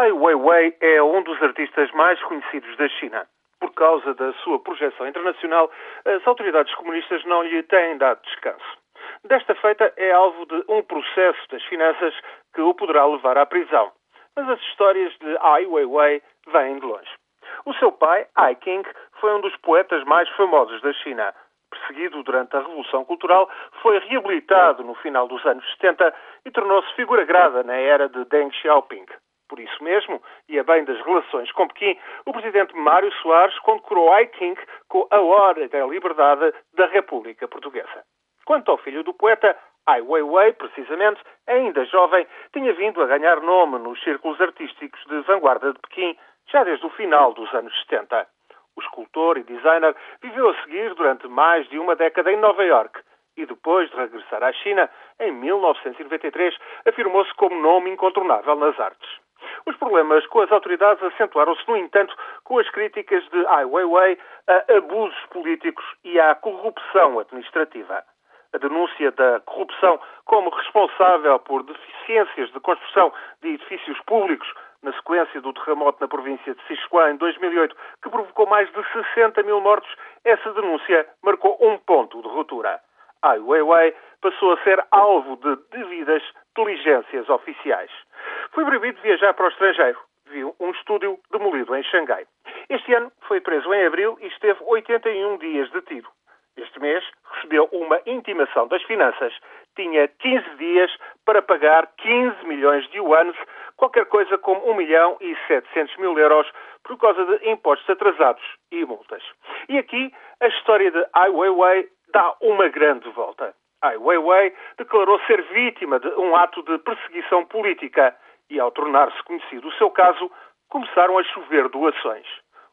Ai Weiwei é um dos artistas mais conhecidos da China. Por causa da sua projeção internacional, as autoridades comunistas não lhe têm dado descanso. Desta feita, é alvo de um processo das finanças que o poderá levar à prisão. Mas as histórias de Ai Weiwei vêm de longe. O seu pai, Ai King, foi um dos poetas mais famosos da China. Perseguido durante a Revolução Cultural, foi reabilitado no final dos anos 70 e tornou-se figura grada na era de Deng Xiaoping. Por isso mesmo, e a bem das relações com Pequim, o presidente Mário Soares condecorou Ai King com a Hora da Liberdade da República Portuguesa. Quanto ao filho do poeta, Ai Weiwei, precisamente, ainda jovem, tinha vindo a ganhar nome nos círculos artísticos de vanguarda de Pequim já desde o final dos anos 70. O escultor e designer viveu a seguir durante mais de uma década em Nova York e depois de regressar à China, em 1993, afirmou-se como nome incontornável nas artes. Os problemas com as autoridades acentuaram-se, no entanto, com as críticas de Ai Weiwei a abusos políticos e à corrupção administrativa. A denúncia da corrupção como responsável por deficiências de construção de edifícios públicos na sequência do terremoto na província de Sichuan em 2008, que provocou mais de 60 mil mortos, essa denúncia marcou um ponto de ruptura. Ai Weiwei passou a ser alvo de devidas diligências oficiais. Foi proibido viajar para o estrangeiro. Viu um estúdio demolido em Xangai. Este ano foi preso em abril e esteve 81 dias detido. Este mês recebeu uma intimação das finanças. Tinha 15 dias para pagar 15 milhões de yuanes, qualquer coisa como 1 milhão e 700 mil euros, por causa de impostos atrasados e multas. E aqui a história de Ai Weiwei dá uma grande volta. Ai Weiwei declarou ser vítima de um ato de perseguição política e, ao tornar-se conhecido o seu caso, começaram a chover doações.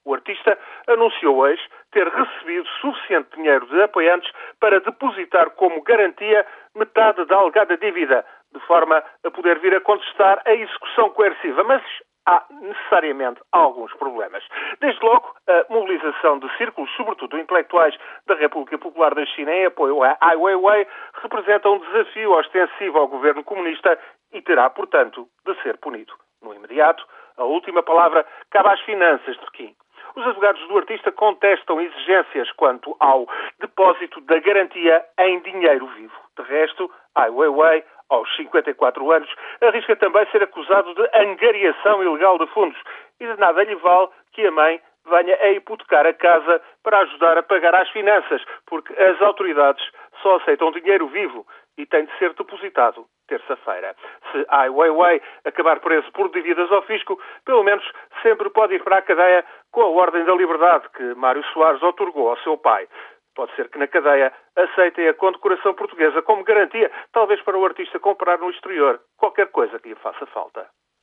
O artista anunciou hoje ter recebido suficiente dinheiro de apoiantes para depositar como garantia metade da alegada dívida, de forma a poder vir a contestar a execução coerciva. Mas há necessariamente alguns problemas. Desde logo, a mobilização de círculos, sobretudo intelectuais, da República Popular da China em apoio à Ai Weiwei representa um desafio ostensivo ao governo comunista e terá, portanto, de ser punido. No imediato, a última palavra cabe às finanças de Pequim. Os advogados do artista contestam exigências quanto ao depósito da garantia em dinheiro vivo. De resto, Ai Weiwei aos 54 anos, arrisca também ser acusado de angariação ilegal de fundos e de nada lhe vale que a mãe venha a hipotecar a casa para ajudar a pagar as finanças, porque as autoridades só aceitam dinheiro vivo e tem de ser depositado terça-feira. Se Ai Weiwei acabar preso por dívidas ao fisco, pelo menos sempre pode ir para a cadeia com a Ordem da Liberdade que Mário Soares otorgou ao seu pai. Pode ser que na cadeia aceitem a condecoração portuguesa como garantia, talvez para o artista comprar no exterior qualquer coisa que lhe faça falta.